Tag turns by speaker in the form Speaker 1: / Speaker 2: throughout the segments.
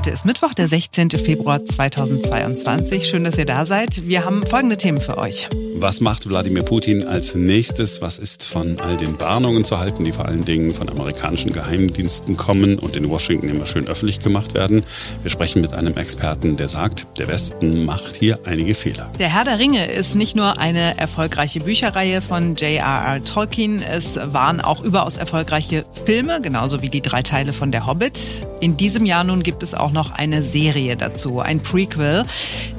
Speaker 1: Heute ist Mittwoch, der 16. Februar 2022. Schön, dass ihr da seid. Wir haben folgende Themen für euch.
Speaker 2: Was macht Wladimir Putin als nächstes? Was ist von all den Warnungen zu halten, die vor allen Dingen von amerikanischen Geheimdiensten kommen und in Washington immer schön öffentlich gemacht werden? Wir sprechen mit einem Experten, der sagt, der Westen macht hier einige Fehler.
Speaker 1: Der Herr der Ringe ist nicht nur eine erfolgreiche Bücherreihe von J.R.R. Tolkien, es waren auch überaus erfolgreiche Filme, genauso wie die drei Teile von Der Hobbit. In diesem Jahr nun gibt es auch noch eine Serie dazu, ein Prequel.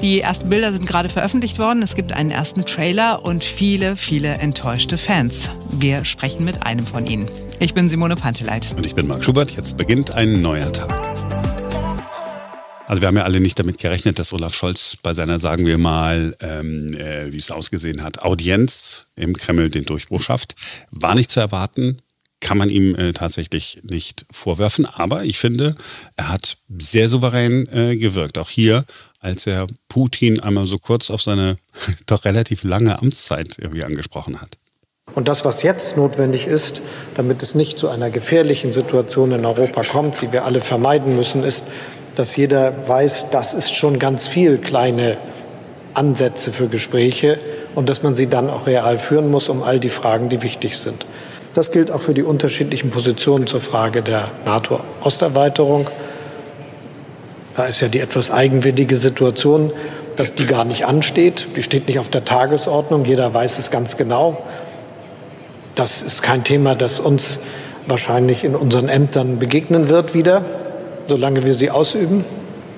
Speaker 1: Die ersten Bilder sind gerade veröffentlicht worden. Es gibt einen ersten Trailer und viele, viele enttäuschte Fans. Wir sprechen mit einem von ihnen. Ich bin Simone Panteleit.
Speaker 2: Und ich bin Marc Schubert. Jetzt beginnt ein neuer Tag. Also wir haben ja alle nicht damit gerechnet, dass Olaf Scholz bei seiner, sagen wir mal, ähm, äh, wie es ausgesehen hat, Audienz im Kreml den Durchbruch schafft. War nicht zu erwarten kann man ihm äh, tatsächlich nicht vorwerfen. Aber ich finde, er hat sehr souverän äh, gewirkt. Auch hier, als er Putin einmal so kurz auf seine doch relativ lange Amtszeit irgendwie angesprochen hat.
Speaker 3: Und das, was jetzt notwendig ist, damit es nicht zu einer gefährlichen Situation in Europa kommt, die wir alle vermeiden müssen, ist, dass jeder weiß, das ist schon ganz viel kleine Ansätze für Gespräche und dass man sie dann auch real führen muss, um all die Fragen, die wichtig sind. Das gilt auch für die unterschiedlichen Positionen zur Frage der NATO-Osterweiterung. Da ist ja die etwas eigenwillige Situation, dass die gar nicht ansteht. Die steht nicht auf der Tagesordnung. Jeder weiß es ganz genau. Das ist kein Thema, das uns wahrscheinlich in unseren Ämtern begegnen wird wieder, solange wir sie ausüben.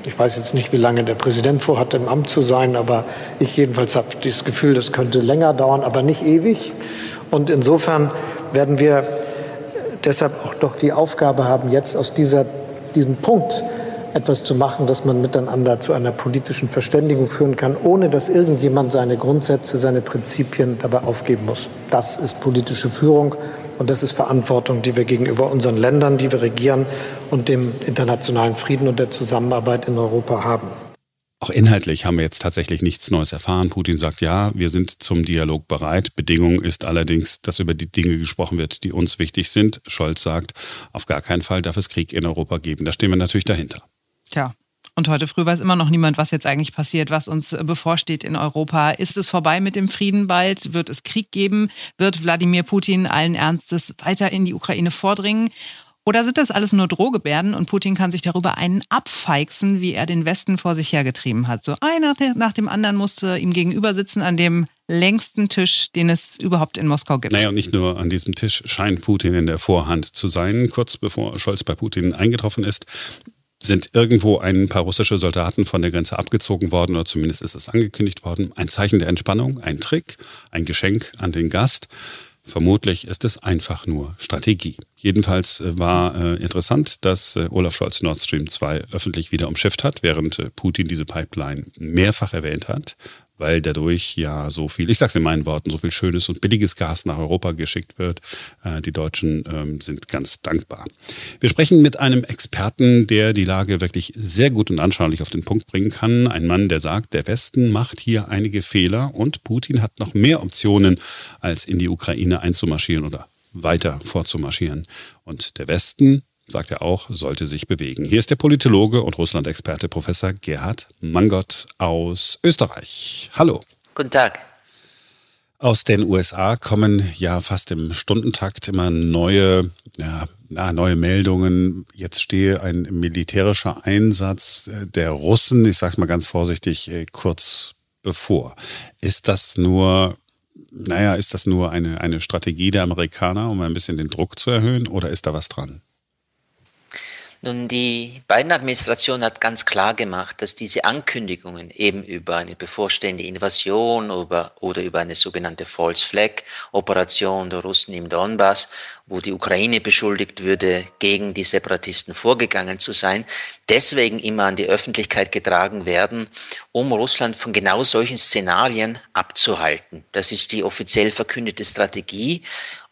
Speaker 3: Ich weiß jetzt nicht, wie lange der Präsident vorhat, im Amt zu sein, aber ich jedenfalls habe das Gefühl, das könnte länger dauern, aber nicht ewig. Und insofern werden wir deshalb auch doch die Aufgabe haben, jetzt aus dieser, diesem Punkt etwas zu machen, dass man miteinander zu einer politischen Verständigung führen kann, ohne dass irgendjemand seine Grundsätze, seine Prinzipien dabei aufgeben muss. Das ist politische Führung und das ist Verantwortung, die wir gegenüber unseren Ländern, die wir regieren und dem internationalen Frieden und der Zusammenarbeit in Europa haben.
Speaker 2: Auch inhaltlich haben wir jetzt tatsächlich nichts Neues erfahren. Putin sagt, ja, wir sind zum Dialog bereit. Bedingung ist allerdings, dass über die Dinge gesprochen wird, die uns wichtig sind. Scholz sagt, auf gar keinen Fall darf es Krieg in Europa geben. Da stehen wir natürlich dahinter.
Speaker 1: Tja, und heute früh weiß immer noch niemand, was jetzt eigentlich passiert, was uns bevorsteht in Europa. Ist es vorbei mit dem Frieden bald? Wird es Krieg geben? Wird Wladimir Putin allen Ernstes weiter in die Ukraine vordringen? Oder sind das alles nur Drohgebärden und Putin kann sich darüber einen abfeixen, wie er den Westen vor sich hergetrieben hat? So einer nach dem anderen musste ihm gegenüber sitzen an dem längsten Tisch, den es überhaupt in Moskau gibt.
Speaker 2: Naja, und nicht nur an diesem Tisch scheint Putin in der Vorhand zu sein. Kurz bevor Scholz bei Putin eingetroffen ist, sind irgendwo ein paar russische Soldaten von der Grenze abgezogen worden oder zumindest ist es angekündigt worden. Ein Zeichen der Entspannung, ein Trick, ein Geschenk an den Gast. Vermutlich ist es einfach nur Strategie. Jedenfalls äh, war äh, interessant, dass äh, Olaf Scholz Nord Stream 2 öffentlich wieder umschifft hat, während äh, Putin diese Pipeline mehrfach erwähnt hat weil dadurch ja so viel, ich sage es in meinen Worten, so viel schönes und billiges Gas nach Europa geschickt wird. Äh, die Deutschen ähm, sind ganz dankbar. Wir sprechen mit einem Experten, der die Lage wirklich sehr gut und anschaulich auf den Punkt bringen kann. Ein Mann, der sagt, der Westen macht hier einige Fehler und Putin hat noch mehr Optionen, als in die Ukraine einzumarschieren oder weiter vorzumarschieren. Und der Westen sagt er auch, sollte sich bewegen. Hier ist der Politologe und Russland-Experte Professor Gerhard Mangott aus Österreich. Hallo.
Speaker 4: Guten Tag.
Speaker 2: Aus den USA kommen ja fast im Stundentakt immer neue, ja, neue Meldungen. Jetzt stehe ein militärischer Einsatz der Russen, ich sage es mal ganz vorsichtig, äh, kurz bevor. Ist das nur naja, ist das nur eine, eine Strategie der Amerikaner, um ein bisschen den Druck zu erhöhen, oder ist da was dran?
Speaker 4: Nun, die Biden-Administration hat ganz klar gemacht, dass diese Ankündigungen eben über eine bevorstehende Invasion oder, oder über eine sogenannte False Flag Operation der Russen im Donbass, wo die Ukraine beschuldigt würde, gegen die Separatisten vorgegangen zu sein, deswegen immer an die Öffentlichkeit getragen werden, um Russland von genau solchen Szenarien abzuhalten. Das ist die offiziell verkündete Strategie.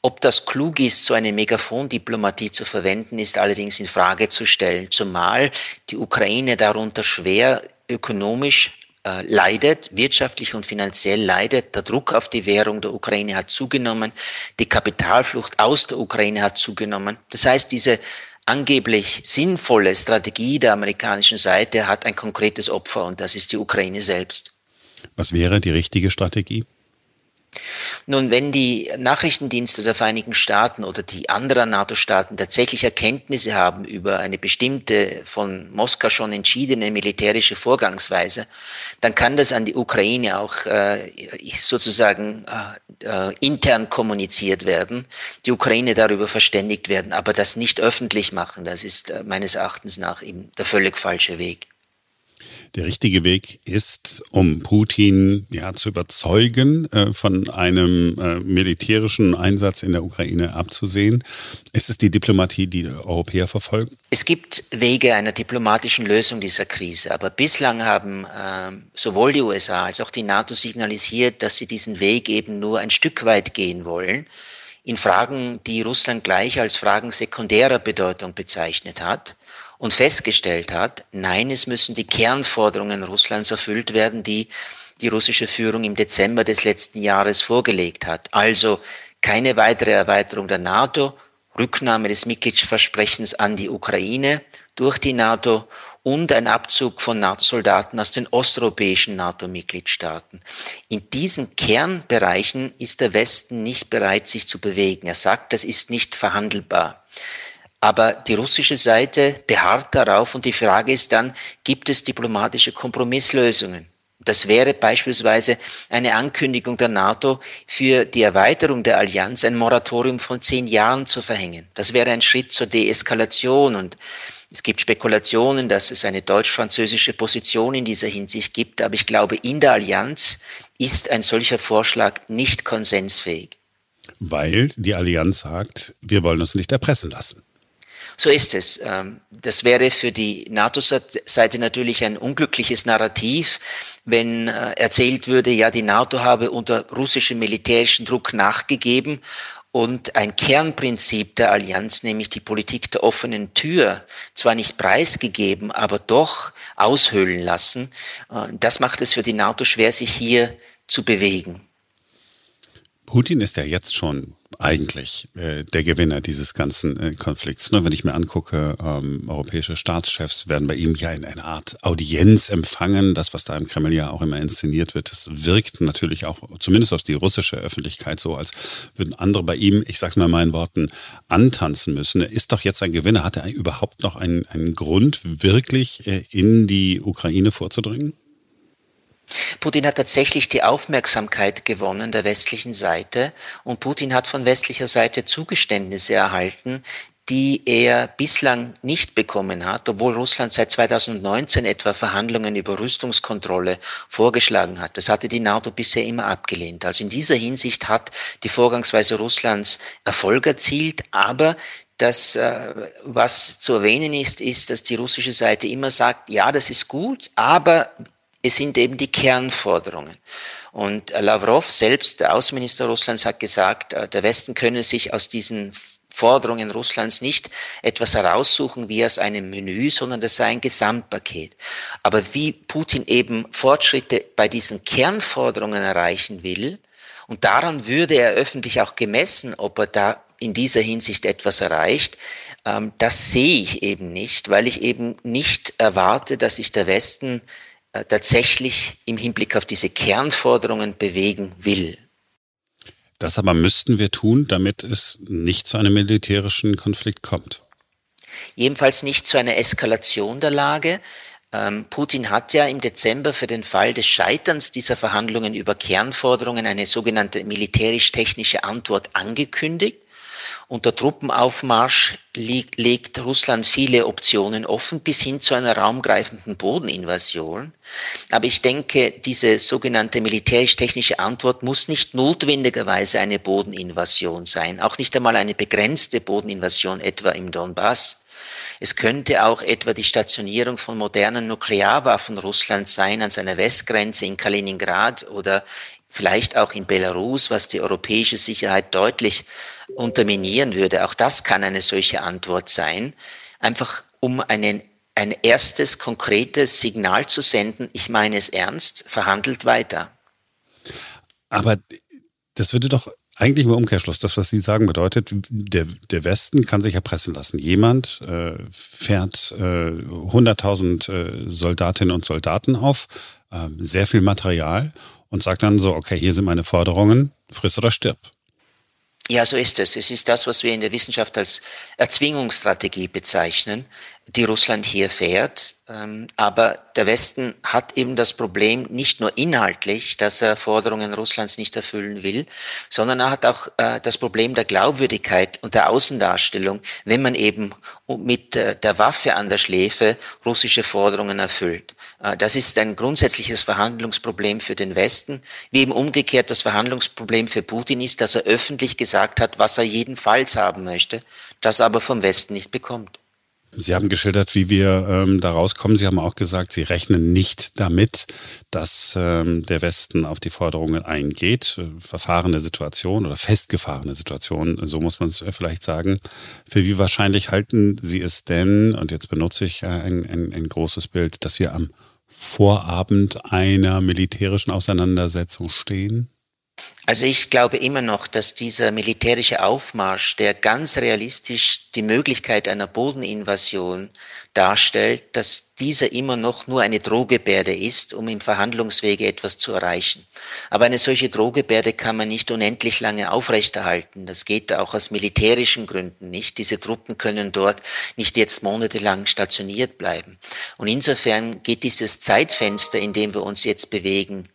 Speaker 4: Ob das klug ist, so eine Megafondiplomatie zu verwenden, ist allerdings in Frage zu stellen, zumal die Ukraine darunter schwer ökonomisch äh, leidet, wirtschaftlich und finanziell leidet. Der Druck auf die Währung der Ukraine hat zugenommen, die Kapitalflucht aus der Ukraine hat zugenommen. Das heißt, diese angeblich sinnvolle Strategie der amerikanischen Seite hat ein konkretes Opfer und das ist die Ukraine selbst.
Speaker 2: Was wäre die richtige Strategie?
Speaker 4: Nun, wenn die Nachrichtendienste der Vereinigten Staaten oder die anderen NATO-Staaten tatsächlich Erkenntnisse haben über eine bestimmte von Moskau schon entschiedene militärische Vorgangsweise, dann kann das an die Ukraine auch äh, sozusagen äh, äh, intern kommuniziert werden, die Ukraine darüber verständigt werden, aber das nicht öffentlich machen, das ist äh, meines Erachtens nach eben der völlig falsche Weg
Speaker 2: der richtige Weg ist, um Putin ja zu überzeugen, äh, von einem äh, militärischen Einsatz in der Ukraine abzusehen? Ist es die Diplomatie, die, Europäer verfolgen?
Speaker 4: Es gibt Wege einer diplomatischen Lösung dieser Krise, aber bislang haben äh, sowohl die USA als auch die NATO signalisiert, dass sie diesen Weg eben nur ein Stück weit gehen wollen in Fragen, die Russland gleich als Fragen sekundärer Bedeutung bezeichnet hat und festgestellt hat, nein, es müssen die Kernforderungen Russlands erfüllt werden, die die russische Führung im Dezember des letzten Jahres vorgelegt hat. Also keine weitere Erweiterung der NATO, Rücknahme des Mitgliedsversprechens an die Ukraine durch die NATO und ein Abzug von NATO-Soldaten aus den osteuropäischen NATO-Mitgliedstaaten. In diesen Kernbereichen ist der Westen nicht bereit, sich zu bewegen. Er sagt, das ist nicht verhandelbar. Aber die russische Seite beharrt darauf und die Frage ist dann, gibt es diplomatische Kompromisslösungen? Das wäre beispielsweise eine Ankündigung der NATO für die Erweiterung der Allianz, ein Moratorium von zehn Jahren zu verhängen. Das wäre ein Schritt zur Deeskalation und es gibt Spekulationen, dass es eine deutsch-französische Position in dieser Hinsicht gibt, aber ich glaube, in der Allianz ist ein solcher Vorschlag nicht konsensfähig.
Speaker 2: Weil die Allianz sagt, wir wollen uns nicht erpressen lassen.
Speaker 4: So ist es. Ähm, das wäre für die NATO-Seite natürlich ein unglückliches Narrativ, wenn äh, erzählt würde, ja, die NATO habe unter russischem militärischen Druck nachgegeben und ein Kernprinzip der Allianz, nämlich die Politik der offenen Tür, zwar nicht preisgegeben, aber doch aushöhlen lassen. Äh, das macht es für die NATO schwer, sich hier zu bewegen.
Speaker 2: Putin ist ja jetzt schon eigentlich äh, der Gewinner dieses ganzen äh, Konflikts. Nur wenn ich mir angucke, ähm, europäische Staatschefs werden bei ihm ja in einer Art Audienz empfangen. Das, was da im Kreml ja auch immer inszeniert wird, das wirkt natürlich auch zumindest auf die russische Öffentlichkeit so, als würden andere bei ihm, ich sag's mal in meinen Worten, antanzen müssen. Er ist doch jetzt ein Gewinner. Hat er überhaupt noch einen, einen Grund, wirklich äh, in die Ukraine vorzudringen?
Speaker 4: Putin hat tatsächlich die Aufmerksamkeit gewonnen der westlichen Seite und Putin hat von westlicher Seite Zugeständnisse erhalten, die er bislang nicht bekommen hat, obwohl Russland seit 2019 etwa Verhandlungen über Rüstungskontrolle vorgeschlagen hat. Das hatte die NATO bisher immer abgelehnt. Also in dieser Hinsicht hat die Vorgangsweise Russlands Erfolg erzielt, aber das, äh, was zu erwähnen ist, ist, dass die russische Seite immer sagt, ja, das ist gut, aber es sind eben die Kernforderungen. Und äh, Lavrov selbst, der Außenminister Russlands, hat gesagt, äh, der Westen könne sich aus diesen Forderungen Russlands nicht etwas heraussuchen wie aus einem Menü, sondern das sei ein Gesamtpaket. Aber wie Putin eben Fortschritte bei diesen Kernforderungen erreichen will, und daran würde er öffentlich auch gemessen, ob er da in dieser Hinsicht etwas erreicht, ähm, das sehe ich eben nicht, weil ich eben nicht erwarte, dass sich der Westen tatsächlich im Hinblick auf diese Kernforderungen bewegen will.
Speaker 2: Das aber müssten wir tun, damit es nicht zu einem militärischen Konflikt kommt.
Speaker 4: Jedenfalls nicht zu einer Eskalation der Lage. Ähm, Putin hat ja im Dezember für den Fall des Scheiterns dieser Verhandlungen über Kernforderungen eine sogenannte militärisch-technische Antwort angekündigt. Unter Truppenaufmarsch legt Russland viele Optionen offen bis hin zu einer raumgreifenden Bodeninvasion. Aber ich denke, diese sogenannte militärisch-technische Antwort muss nicht notwendigerweise eine Bodeninvasion sein, auch nicht einmal eine begrenzte Bodeninvasion etwa im Donbass. Es könnte auch etwa die Stationierung von modernen Nuklearwaffen Russlands sein an seiner Westgrenze in Kaliningrad oder vielleicht auch in Belarus, was die europäische Sicherheit deutlich unterminieren würde. Auch das kann eine solche Antwort sein, einfach um einen, ein erstes konkretes Signal zu senden, ich meine es ernst, verhandelt weiter.
Speaker 2: Aber das würde doch eigentlich im Umkehrschluss, das, was Sie sagen, bedeutet, der, der Westen kann sich erpressen lassen. Jemand äh, fährt äh, 100.000 äh, Soldatinnen und Soldaten auf, äh, sehr viel Material und sagt dann so, okay, hier sind meine Forderungen, friss oder stirb.
Speaker 4: Ja, so ist es. Es ist das, was wir in der Wissenschaft als Erzwingungsstrategie bezeichnen, die Russland hier fährt. Ähm, aber der Westen hat eben das Problem nicht nur inhaltlich, dass er Forderungen Russlands nicht erfüllen will, sondern er hat auch äh, das Problem der Glaubwürdigkeit und der Außendarstellung, wenn man eben mit äh, der Waffe an der Schläfe russische Forderungen erfüllt. Äh, das ist ein grundsätzliches Verhandlungsproblem für den Westen, wie eben umgekehrt das Verhandlungsproblem für Putin ist, dass er öffentlich gesagt hat, was er jedenfalls haben möchte, das aber vom Westen nicht bekommt.
Speaker 2: Sie haben geschildert, wie wir ähm, da rauskommen. Sie haben auch gesagt, Sie rechnen nicht damit, dass ähm, der Westen auf die Forderungen eingeht. Verfahrene Situation oder festgefahrene Situation, so muss man es vielleicht sagen. Für wie wahrscheinlich halten Sie es denn, und jetzt benutze ich ein, ein, ein großes Bild, dass wir am Vorabend einer militärischen Auseinandersetzung stehen?
Speaker 4: Also ich glaube immer noch, dass dieser militärische Aufmarsch, der ganz realistisch die Möglichkeit einer Bodeninvasion darstellt, dass dieser immer noch nur eine Drohgebärde ist, um im Verhandlungswege etwas zu erreichen. Aber eine solche Drohgebärde kann man nicht unendlich lange aufrechterhalten. Das geht auch aus militärischen Gründen nicht. Diese Truppen können dort nicht jetzt monatelang stationiert bleiben. Und insofern geht dieses Zeitfenster, in dem wir uns jetzt bewegen,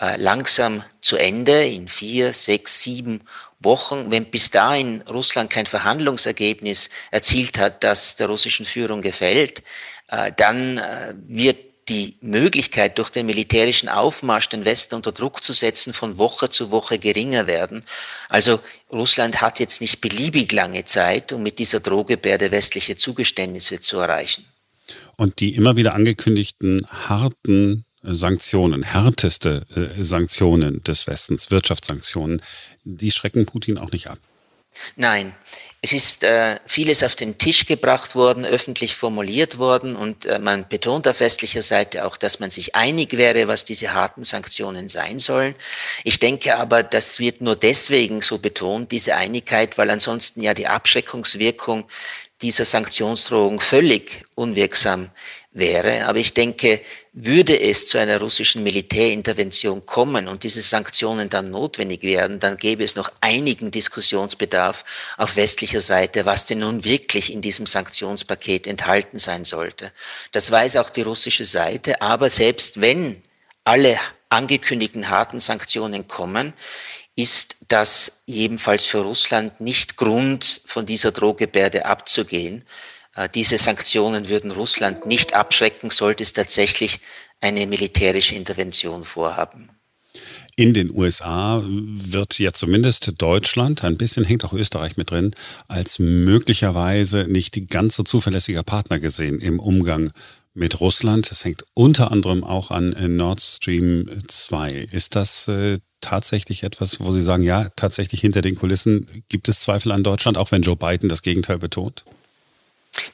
Speaker 4: äh, langsam zu Ende in vier, sechs, sieben Wochen. Wenn bis dahin Russland kein Verhandlungsergebnis erzielt hat, das der russischen Führung gefällt, äh, dann äh, wird die Möglichkeit, durch den militärischen Aufmarsch den Westen unter Druck zu setzen, von Woche zu Woche geringer werden. Also Russland hat jetzt nicht beliebig lange Zeit, um mit dieser Drohgebärde westliche Zugeständnisse zu erreichen.
Speaker 2: Und die immer wieder angekündigten harten Sanktionen, härteste äh, Sanktionen des Westens, Wirtschaftssanktionen, die schrecken Putin auch nicht ab.
Speaker 4: Nein, es ist äh, vieles auf den Tisch gebracht worden, öffentlich formuliert worden und äh, man betont auf westlicher Seite auch, dass man sich einig wäre, was diese harten Sanktionen sein sollen. Ich denke aber, das wird nur deswegen so betont, diese Einigkeit, weil ansonsten ja die Abschreckungswirkung dieser Sanktionsdrohung völlig unwirksam wäre. Aber ich denke, würde es zu einer russischen Militärintervention kommen und diese Sanktionen dann notwendig werden, dann gäbe es noch einigen Diskussionsbedarf auf westlicher Seite, was denn nun wirklich in diesem Sanktionspaket enthalten sein sollte. Das weiß auch die russische Seite. Aber selbst wenn alle angekündigten harten Sanktionen kommen, ist das jedenfalls für Russland nicht Grund, von dieser Drohgebärde abzugehen. Äh, diese Sanktionen würden Russland nicht abschrecken, sollte es tatsächlich eine militärische Intervention vorhaben.
Speaker 2: In den USA wird ja zumindest Deutschland, ein bisschen hängt auch Österreich mit drin, als möglicherweise nicht ganz so zuverlässiger Partner gesehen im Umgang mit Russland. Das hängt unter anderem auch an äh, Nord Stream 2. Ist das äh, tatsächlich etwas, wo Sie sagen, ja, tatsächlich hinter den Kulissen gibt es Zweifel an Deutschland, auch wenn Joe Biden das Gegenteil betont?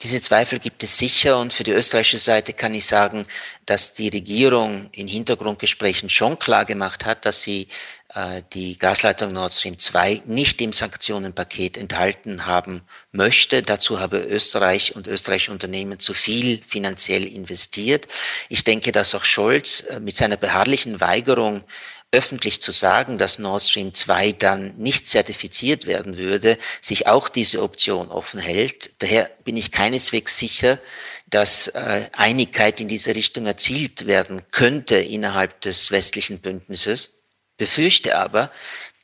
Speaker 4: Diese Zweifel gibt es sicher und für die österreichische Seite kann ich sagen, dass die Regierung in Hintergrundgesprächen schon klar gemacht hat, dass sie äh, die Gasleitung Nord Stream 2 nicht im Sanktionenpaket enthalten haben möchte. Dazu habe Österreich und österreichische Unternehmen zu viel finanziell investiert. Ich denke, dass auch Scholz äh, mit seiner beharrlichen Weigerung öffentlich zu sagen, dass Nord Stream 2 dann nicht zertifiziert werden würde, sich auch diese Option offen hält. Daher bin ich keineswegs sicher, dass äh, Einigkeit in diese Richtung erzielt werden könnte innerhalb des westlichen Bündnisses. Befürchte aber,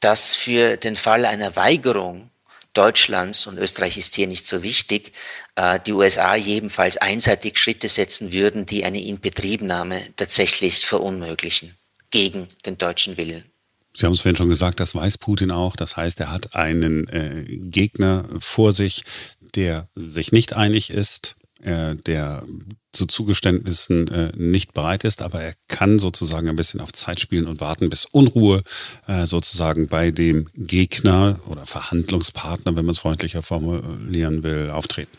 Speaker 4: dass für den Fall einer Weigerung Deutschlands, und Österreich ist hier nicht so wichtig, äh, die USA jedenfalls einseitig Schritte setzen würden, die eine Inbetriebnahme tatsächlich verunmöglichen gegen den deutschen Willen.
Speaker 2: Sie haben es vorhin schon gesagt, das weiß Putin auch. Das heißt, er hat einen äh, Gegner vor sich, der sich nicht einig ist, äh, der zu Zugeständnissen äh, nicht bereit ist, aber er kann sozusagen ein bisschen auf Zeit spielen und warten, bis Unruhe äh, sozusagen bei dem Gegner oder Verhandlungspartner, wenn man es freundlicher formulieren will, auftreten.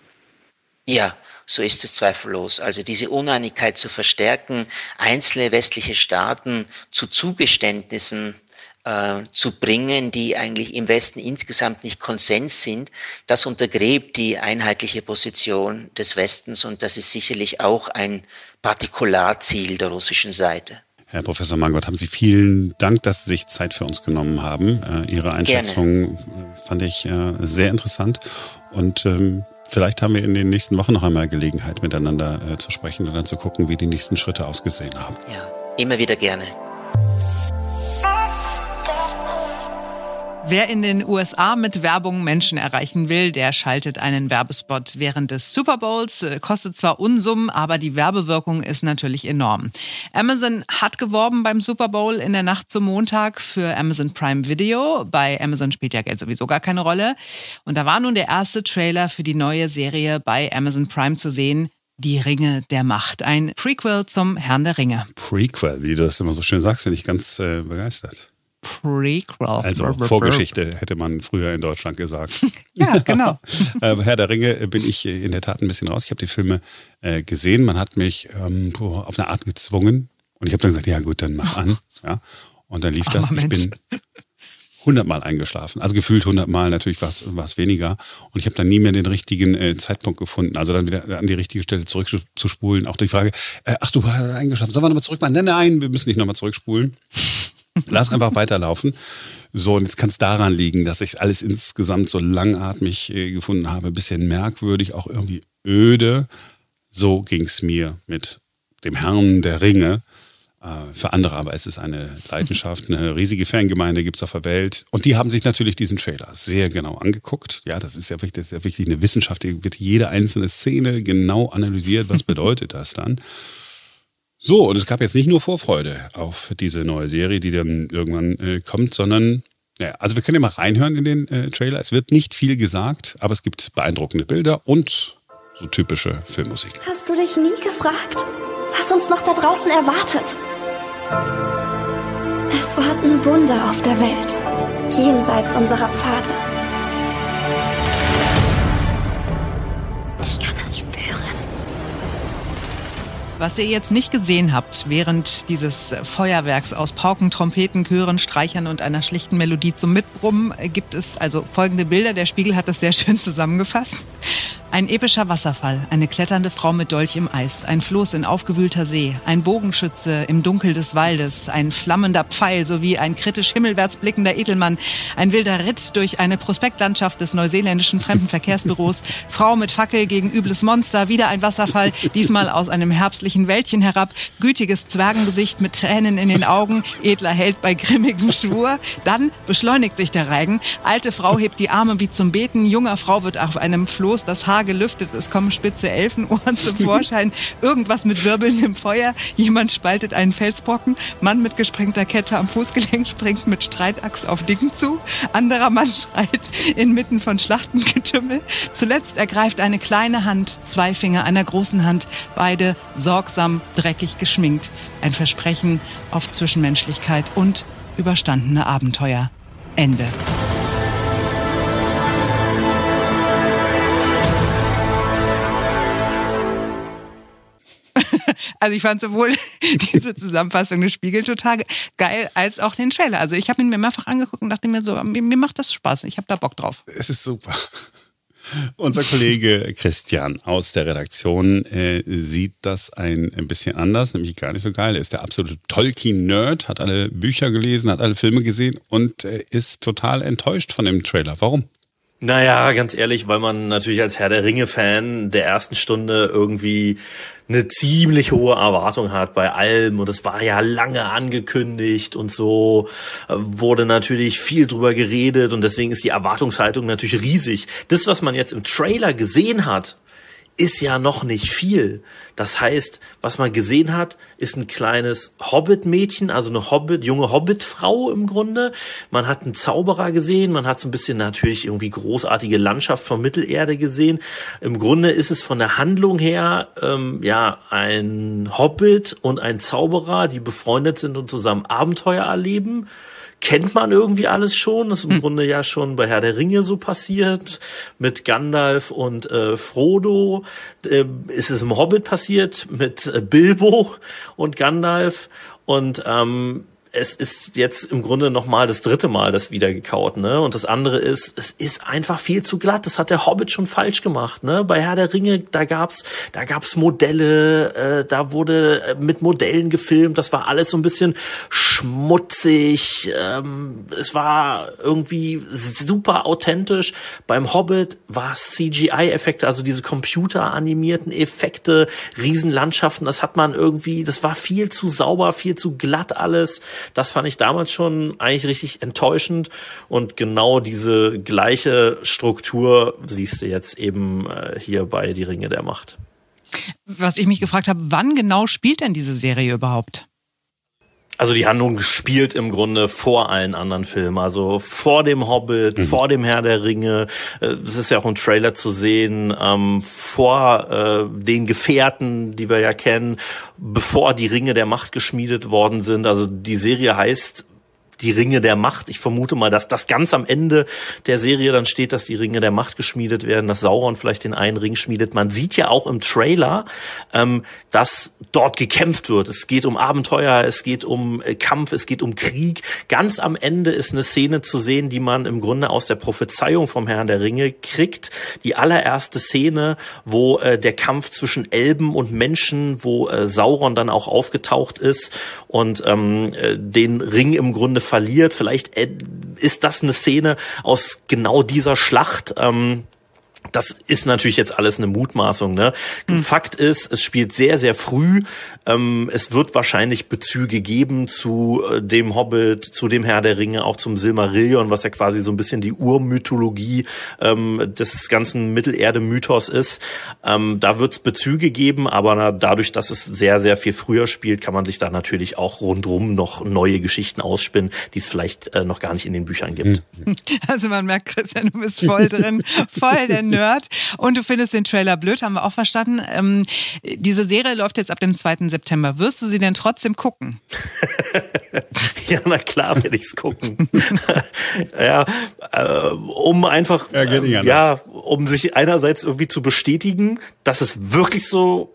Speaker 4: Ja, so ist es zweifellos. Also diese Uneinigkeit zu verstärken, einzelne westliche Staaten zu Zugeständnissen äh, zu bringen, die eigentlich im Westen insgesamt nicht Konsens sind. Das untergräbt die einheitliche Position des Westens und das ist sicherlich auch ein Partikularziel der russischen Seite.
Speaker 2: Herr Professor Mangott, haben Sie vielen Dank, dass Sie sich Zeit für uns genommen haben. Äh, Ihre Einschätzung Gerne. fand ich äh, sehr interessant und ähm, vielleicht haben wir in den nächsten Wochen noch einmal Gelegenheit, miteinander äh, zu sprechen und dann zu gucken, wie die nächsten Schritte ausgesehen haben.
Speaker 4: Ja, immer wieder gerne.
Speaker 1: Wer in den USA mit Werbung Menschen erreichen will, der schaltet einen Werbespot während des Super Bowls. Äh, kostet zwar Unsummen, aber die Werbewirkung ist natürlich enorm. Amazon hat geworben beim Super Bowl in der Nacht zum Montag für Amazon Prime Video. Bei Amazon spielt ja Geld sowieso gar keine Rolle. Und da war nun der erste Trailer für die neue Serie bei Amazon Prime zu sehen. Die Ringe der Macht. Ein Prequel zum Herrn der Ringe.
Speaker 2: Prequel, wie du das immer so schön sagst, bin ich ganz äh, begeistert.
Speaker 1: Prequel.
Speaker 2: Also Vorgeschichte hätte man früher in Deutschland gesagt.
Speaker 1: ja, genau.
Speaker 2: Äh, Herr der Ringe bin ich in der Tat ein bisschen raus. Ich habe die Filme äh, gesehen. Man hat mich ähm, auf eine Art gezwungen. Und ich habe dann gesagt, ja gut, dann mach an. Ja. Und dann lief das. ich bin hundertmal eingeschlafen. Also gefühlt hundertmal, natürlich war es weniger. Und ich habe dann nie mehr den richtigen äh, Zeitpunkt gefunden. Also dann wieder an die richtige Stelle zurückzuspulen. Auch die Frage, äh, ach du warst eingeschlafen, sollen wir nochmal zurück machen? Nein, nein, wir müssen nicht nochmal zurückspulen. Lass einfach weiterlaufen. So, und jetzt kann es daran liegen, dass ich alles insgesamt so langatmig äh, gefunden habe, bisschen merkwürdig, auch irgendwie öde. So ging es mir mit dem Herrn der Ringe. Äh, für andere aber ist es eine Leidenschaft, eine riesige Fangemeinde gibt es auf der Welt. Und die haben sich natürlich diesen Trailer sehr genau angeguckt. Ja, das ist ja wirklich, ist ja wirklich eine Wissenschaft. Hier wird jede einzelne Szene genau analysiert. Was bedeutet das dann? So, und es gab jetzt nicht nur Vorfreude auf diese neue Serie, die dann irgendwann äh, kommt, sondern, ja, also wir können ja mal reinhören in den äh, Trailer. Es wird nicht viel gesagt, aber es gibt beeindruckende Bilder und so typische Filmmusik.
Speaker 5: Hast du dich nie gefragt, was uns noch da draußen erwartet? Es warten Wunder auf der Welt, jenseits unserer Pfade.
Speaker 1: Was ihr jetzt nicht gesehen habt während dieses Feuerwerks aus Pauken, Trompeten, Chören, Streichern und einer schlichten Melodie zum Mitbrummen, gibt es also folgende Bilder. Der Spiegel hat das sehr schön zusammengefasst. Ein epischer Wasserfall, eine kletternde Frau mit Dolch im Eis, ein Floß in aufgewühlter See, ein Bogenschütze im Dunkel des Waldes, ein flammender Pfeil sowie ein kritisch himmelwärts blickender Edelmann, ein wilder Ritt durch eine Prospektlandschaft des neuseeländischen Fremdenverkehrsbüros, Frau mit Fackel gegen übles Monster, wieder ein Wasserfall, diesmal aus einem herbstlichen Wäldchen herab, gütiges Zwergengesicht mit Tränen in den Augen, edler Held bei grimmigem Schwur, dann beschleunigt sich der Reigen, alte Frau hebt die Arme wie zum Beten, junger Frau wird auf einem Floß das Haar gelüftet, es kommen spitze Elfenohren zum Vorschein, irgendwas mit wirbelndem Feuer, jemand spaltet einen Felsbrocken, Mann mit gesprengter Kette am Fußgelenk springt mit Streitachs auf Dicken zu, anderer Mann schreit inmitten von Schlachtengetümmel, zuletzt ergreift eine kleine Hand zwei Finger einer großen Hand, beide sorgsam dreckig geschminkt, ein Versprechen auf Zwischenmenschlichkeit und überstandene Abenteuer. Ende. Also ich fand sowohl diese Zusammenfassung des Spiegel total geil, als auch den Trailer. Also ich habe ihn mir mehrfach angeguckt und dachte mir so, mir, mir macht das Spaß. Ich habe da Bock drauf.
Speaker 2: Es ist super. Unser Kollege Christian aus der Redaktion äh, sieht das ein, ein bisschen anders, nämlich gar nicht so geil. Er ist der absolute Tolkien-Nerd, hat alle Bücher gelesen, hat alle Filme gesehen und äh, ist total enttäuscht von dem Trailer. Warum?
Speaker 6: Naja, ganz ehrlich, weil man natürlich als Herr der Ringe-Fan der ersten Stunde irgendwie eine ziemlich hohe Erwartung hat bei allem. Und es war ja lange angekündigt und so. Äh, wurde natürlich viel drüber geredet. Und deswegen ist die Erwartungshaltung natürlich riesig. Das, was man jetzt im Trailer gesehen hat, ist ja noch nicht viel. Das heißt, was man gesehen hat, ist ein kleines Hobbit-Mädchen, also eine Hobbit, junge Hobbit-Frau im Grunde. Man hat einen Zauberer gesehen, man hat so ein bisschen natürlich irgendwie großartige Landschaft von Mittelerde gesehen. Im Grunde ist es von der Handlung her ähm, ja ein Hobbit und ein Zauberer, die befreundet sind und zusammen Abenteuer erleben kennt man irgendwie alles schon. Das ist im hm. Grunde ja schon bei Herr der Ringe so passiert. Mit Gandalf und äh, Frodo äh, ist es im Hobbit passiert mit äh, Bilbo und Gandalf. Und ähm, es ist jetzt im Grunde nochmal das dritte Mal das wieder gekaut, ne? Und das andere ist, es ist einfach viel zu glatt. Das hat der Hobbit schon falsch gemacht, ne? Bei Herr der Ringe, da gab's, da gab's Modelle, äh, da wurde äh, mit Modellen gefilmt. Das war alles so ein bisschen schmutzig. Ähm, es war irgendwie super authentisch. Beim Hobbit war CGI-Effekte, also diese computeranimierten Effekte, Riesenlandschaften. Das hat man irgendwie, das war viel zu sauber, viel zu glatt alles. Das fand ich damals schon eigentlich richtig enttäuschend und genau diese gleiche Struktur siehst du jetzt eben äh, hier bei Die Ringe der Macht.
Speaker 1: Was ich mich gefragt habe, wann genau spielt denn diese Serie überhaupt?
Speaker 6: Also die Handlung spielt im Grunde vor allen anderen Filmen, also vor dem Hobbit, mhm. vor dem Herr der Ringe. Es ist ja auch im Trailer zu sehen, ähm, vor äh, den Gefährten, die wir ja kennen, bevor die Ringe der Macht geschmiedet worden sind. Also die Serie heißt die Ringe der Macht. Ich vermute mal, dass das ganz am Ende der Serie dann steht, dass die Ringe der Macht geschmiedet werden, dass Sauron vielleicht den einen Ring schmiedet. Man sieht ja auch im Trailer, ähm, dass dort gekämpft wird. Es geht um Abenteuer, es geht um äh, Kampf, es geht um Krieg. Ganz am Ende ist eine Szene zu sehen, die man im Grunde aus der Prophezeiung vom Herrn der Ringe kriegt. Die allererste Szene, wo äh, der Kampf zwischen Elben und Menschen, wo äh, Sauron dann auch aufgetaucht ist und ähm, äh, den Ring im Grunde verliert. Vielleicht äh, ist das eine Szene aus genau dieser Schlacht. Ähm, das ist natürlich jetzt alles eine Mutmaßung. Ne? Hm. Fakt ist, es spielt sehr, sehr früh. Ähm, es wird wahrscheinlich Bezüge geben zu äh, dem Hobbit, zu dem Herr der Ringe, auch zum Silmarillion, was ja quasi so ein bisschen die Urmythologie ähm, des ganzen Mittelerde-Mythos ist. Ähm, da wird es Bezüge geben, aber na, dadurch, dass es sehr, sehr viel früher spielt, kann man sich da natürlich auch rundrum noch neue Geschichten ausspinnen, die es vielleicht äh, noch gar nicht in den Büchern gibt.
Speaker 1: Hm. Also man merkt, Christian, du bist voll drin, voll der Nerd. Und du findest den Trailer blöd, haben wir auch verstanden. Ähm, diese Serie läuft jetzt ab dem 2. September. Wirst du sie denn trotzdem gucken?
Speaker 6: ja, na klar werde ich es gucken. ja, äh, um einfach, ja, äh, ja, um sich einerseits irgendwie zu bestätigen, dass es wirklich so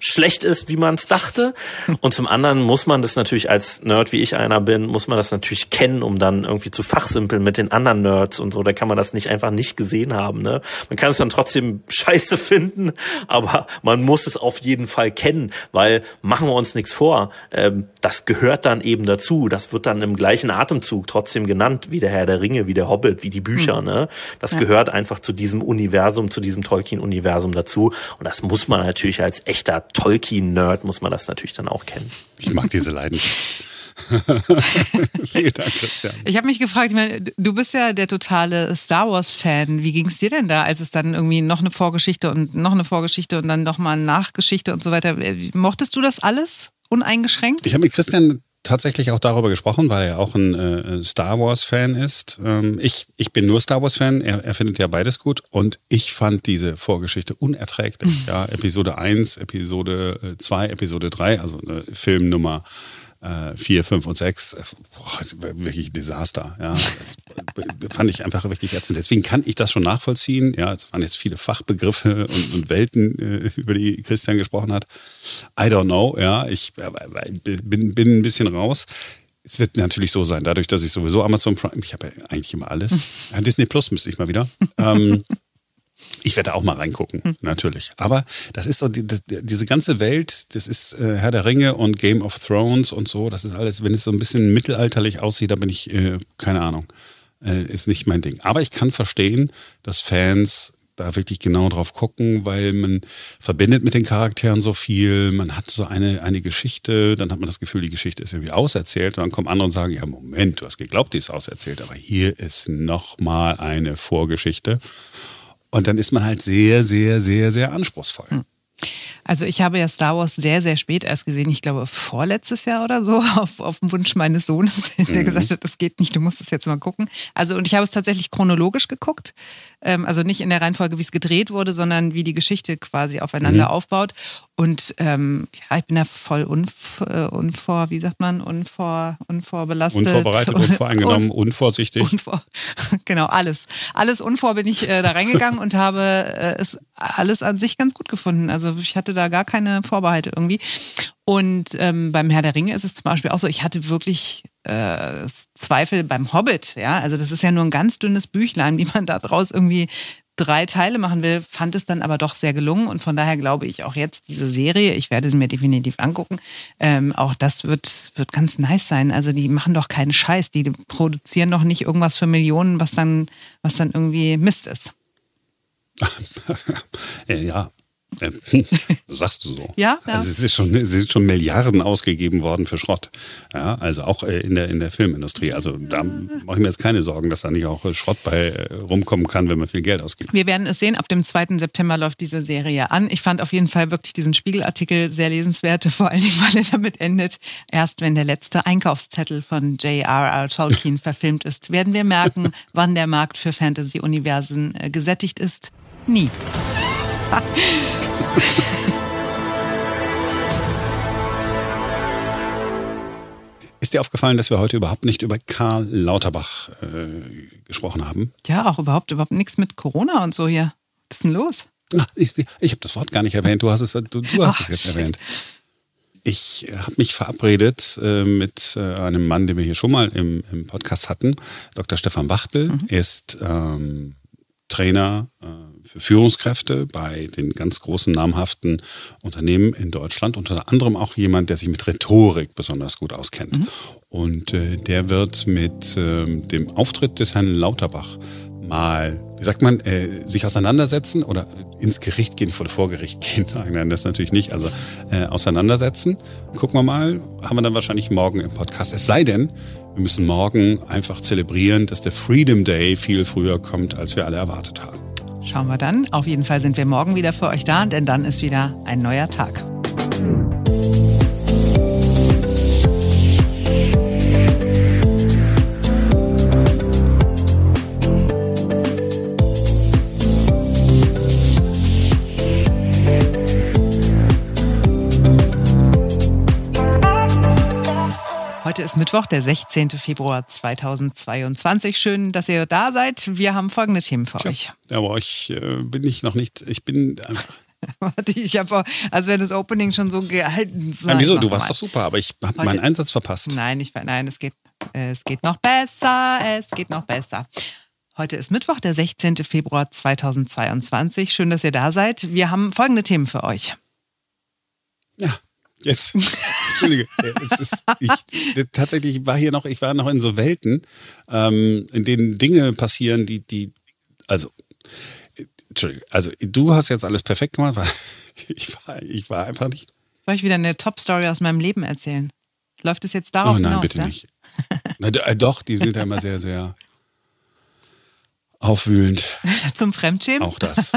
Speaker 6: schlecht ist, wie man es dachte. Und zum anderen muss man das natürlich als Nerd, wie ich einer bin, muss man das natürlich kennen, um dann irgendwie zu fachsimpeln mit den anderen Nerds und so. Da kann man das nicht einfach nicht gesehen haben. Ne? Man kann es dann trotzdem scheiße finden, aber man muss es auf jeden Fall kennen, weil machen wir uns nichts vor. Ähm, das gehört dann eben dazu. Das wird dann im gleichen Atemzug trotzdem genannt, wie der Herr der Ringe, wie der Hobbit, wie die Bücher. Mhm. Ne? Das ja. gehört einfach zu diesem Universum, zu diesem Tolkien-Universum dazu. Und das muss man natürlich als echter Tolkien-Nerd muss man das natürlich dann auch kennen.
Speaker 2: Ich mag diese Leidenschaft.
Speaker 1: Vielen Dank, Christian. Ich habe mich gefragt, ich meine, du bist ja der totale Star Wars-Fan. Wie ging es dir denn da, als es dann irgendwie noch eine Vorgeschichte und noch eine Vorgeschichte und dann nochmal eine Nachgeschichte und so weiter? Mochtest du das alles uneingeschränkt?
Speaker 2: Ich habe mit Christian tatsächlich auch darüber gesprochen, weil er auch ein äh, Star Wars-Fan ist. Ähm, ich, ich bin nur Star Wars-Fan, er, er findet ja beides gut und ich fand diese Vorgeschichte unerträglich. Mhm. Ja, Episode 1, Episode 2, äh, Episode 3, also äh, Film Nummer äh, 4, 5 und 6, boah, wirklich Desaster. Ja. Fand ich einfach wirklich ätzend. Deswegen kann ich das schon nachvollziehen. Ja, es waren jetzt viele Fachbegriffe und, und Welten, äh, über die Christian gesprochen hat. I don't know, ja, ich äh, bin, bin ein bisschen raus. Es wird natürlich so sein, dadurch, dass ich sowieso Amazon Prime, ich habe ja eigentlich immer alles. Disney Plus müsste ich mal wieder. Ähm, ich werde auch mal reingucken, hm. natürlich. Aber das ist so, die, das, diese ganze Welt, das ist äh, Herr der Ringe und Game of Thrones und so, das ist alles, wenn es so ein bisschen mittelalterlich aussieht, da bin ich, äh, keine Ahnung, äh, ist nicht mein Ding. Aber ich kann verstehen, dass Fans da wirklich genau drauf gucken, weil man verbindet mit den Charakteren so viel, man hat so eine, eine Geschichte, dann hat man das Gefühl, die Geschichte ist irgendwie auserzählt und dann kommen andere und sagen, ja Moment, du hast geglaubt, die ist auserzählt, aber hier ist nochmal eine Vorgeschichte. Und dann ist man halt sehr, sehr, sehr, sehr anspruchsvoll. Hm.
Speaker 1: Also ich habe ja Star Wars sehr, sehr spät erst gesehen. Ich glaube vorletztes Jahr oder so, auf, auf den Wunsch meines Sohnes, der mhm. gesagt hat, das geht nicht, du musst es jetzt mal gucken. Also und ich habe es tatsächlich chronologisch geguckt. Ähm, also nicht in der Reihenfolge, wie es gedreht wurde, sondern wie die Geschichte quasi aufeinander mhm. aufbaut. Und ähm, ja, ich bin da voll unv äh, unvor, wie sagt man, unvor, unvorbelastet.
Speaker 2: Unvorbereitet, unvoreingenommen, un unvorsichtig. Unvor
Speaker 1: genau, alles. Alles unvor bin ich äh, da reingegangen und habe äh, es alles an sich ganz gut gefunden. Also ich hatte da gar keine Vorbehalte irgendwie. Und ähm, beim Herr der Ringe ist es zum Beispiel auch so, ich hatte wirklich äh, Zweifel beim Hobbit. Ja, also das ist ja nur ein ganz dünnes Büchlein, wie man da draus irgendwie drei Teile machen will, fand es dann aber doch sehr gelungen und von daher glaube ich auch jetzt diese Serie, ich werde sie mir definitiv angucken, ähm, auch das wird, wird ganz nice sein. Also die machen doch keinen Scheiß, die produzieren doch nicht irgendwas für Millionen, was dann, was dann irgendwie Mist ist.
Speaker 2: ja, äh, sagst du so.
Speaker 1: Ja, ja.
Speaker 2: Also es ist schon, es sind schon Milliarden ausgegeben worden für Schrott. Ja, also auch äh, in der, in der Filmindustrie. Also da mache ich mir jetzt keine Sorgen, dass da nicht auch Schrott bei äh, rumkommen kann, wenn man viel Geld ausgibt.
Speaker 1: Wir werden es sehen. Ab dem 2. September läuft diese Serie an. Ich fand auf jeden Fall wirklich diesen Spiegelartikel sehr lesenswert, vor allen Dingen, weil er damit endet. Erst wenn der letzte Einkaufszettel von J.R.R. Tolkien verfilmt ist, werden wir merken, wann der Markt für Fantasy-Universen gesättigt ist. Nie.
Speaker 2: Ist dir aufgefallen, dass wir heute überhaupt nicht über Karl Lauterbach äh, gesprochen haben?
Speaker 1: Ja, auch überhaupt, überhaupt nichts mit Corona und so hier. Was ist denn los?
Speaker 2: Ach, ich, ich habe das Wort gar nicht erwähnt. Du hast es, du, du hast Ach, es jetzt shit. erwähnt. Ich habe mich verabredet äh, mit äh, einem Mann, den wir hier schon mal im, im Podcast hatten, Dr. Stefan Wachtel. Mhm. Er ist ähm, Trainer äh, für Führungskräfte bei den ganz großen namhaften Unternehmen in Deutschland. Unter anderem auch jemand, der sich mit Rhetorik besonders gut auskennt. Mhm. Und äh, der wird mit äh, dem Auftritt des Herrn Lauterbach mal, wie sagt man, äh, sich auseinandersetzen oder ins Gericht gehen, vor vor Gericht gehen, nein, das natürlich nicht, also äh, auseinandersetzen. Gucken wir mal, haben wir dann wahrscheinlich morgen im Podcast. Es sei denn, wir müssen morgen einfach zelebrieren, dass der Freedom Day viel früher kommt, als wir alle erwartet haben.
Speaker 1: Schauen wir dann. Auf jeden Fall sind wir morgen wieder für euch da, denn dann ist wieder ein neuer Tag. Heute ist Mittwoch, der 16. Februar 2022. Schön, dass ihr da seid. Wir haben folgende Themen für Tja, euch.
Speaker 2: Aber ich äh, bin ich noch nicht, ich bin einfach.
Speaker 1: Warte, ich habe, als wäre das Opening schon so gehalten.
Speaker 2: Nein, wieso? Du warst mal. doch super, aber ich habe meinen Einsatz verpasst.
Speaker 1: Nein, ich, nein, es geht, es geht noch besser, es geht noch besser. Heute ist Mittwoch, der 16. Februar 2022. Schön, dass ihr da seid. Wir haben folgende Themen für euch.
Speaker 2: Ja, Jetzt, Entschuldige, es ist, ich, tatsächlich war hier noch, ich war noch in so Welten, ähm, in denen Dinge passieren, die, die, also, Entschuldige, also du hast jetzt alles perfekt gemacht, weil ich war, ich war einfach nicht.
Speaker 1: Soll ich wieder eine Top-Story aus meinem Leben erzählen? Läuft es jetzt darauf
Speaker 2: Oh nein,
Speaker 1: hinaus,
Speaker 2: bitte
Speaker 1: ja?
Speaker 2: nicht. Na, äh, doch, die sind ja immer sehr, sehr aufwühlend.
Speaker 1: Zum Fremdschämen?
Speaker 2: Auch das.